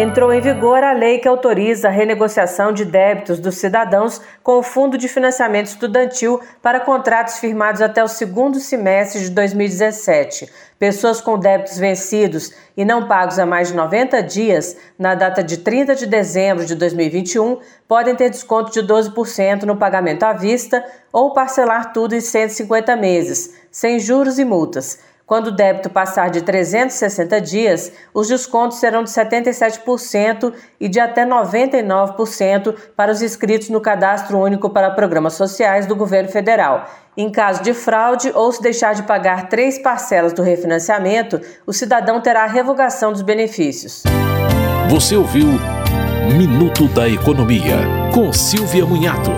Entrou em vigor a lei que autoriza a renegociação de débitos dos cidadãos com o Fundo de Financiamento Estudantil para contratos firmados até o segundo semestre de 2017. Pessoas com débitos vencidos e não pagos há mais de 90 dias, na data de 30 de dezembro de 2021, podem ter desconto de 12% no pagamento à vista ou parcelar tudo em 150 meses, sem juros e multas. Quando o débito passar de 360 dias, os descontos serão de 77% e de até 99% para os inscritos no Cadastro Único para Programas Sociais do Governo Federal. Em caso de fraude ou se deixar de pagar três parcelas do refinanciamento, o cidadão terá a revogação dos benefícios. Você ouviu Minuto da Economia, com Silvia Munhato.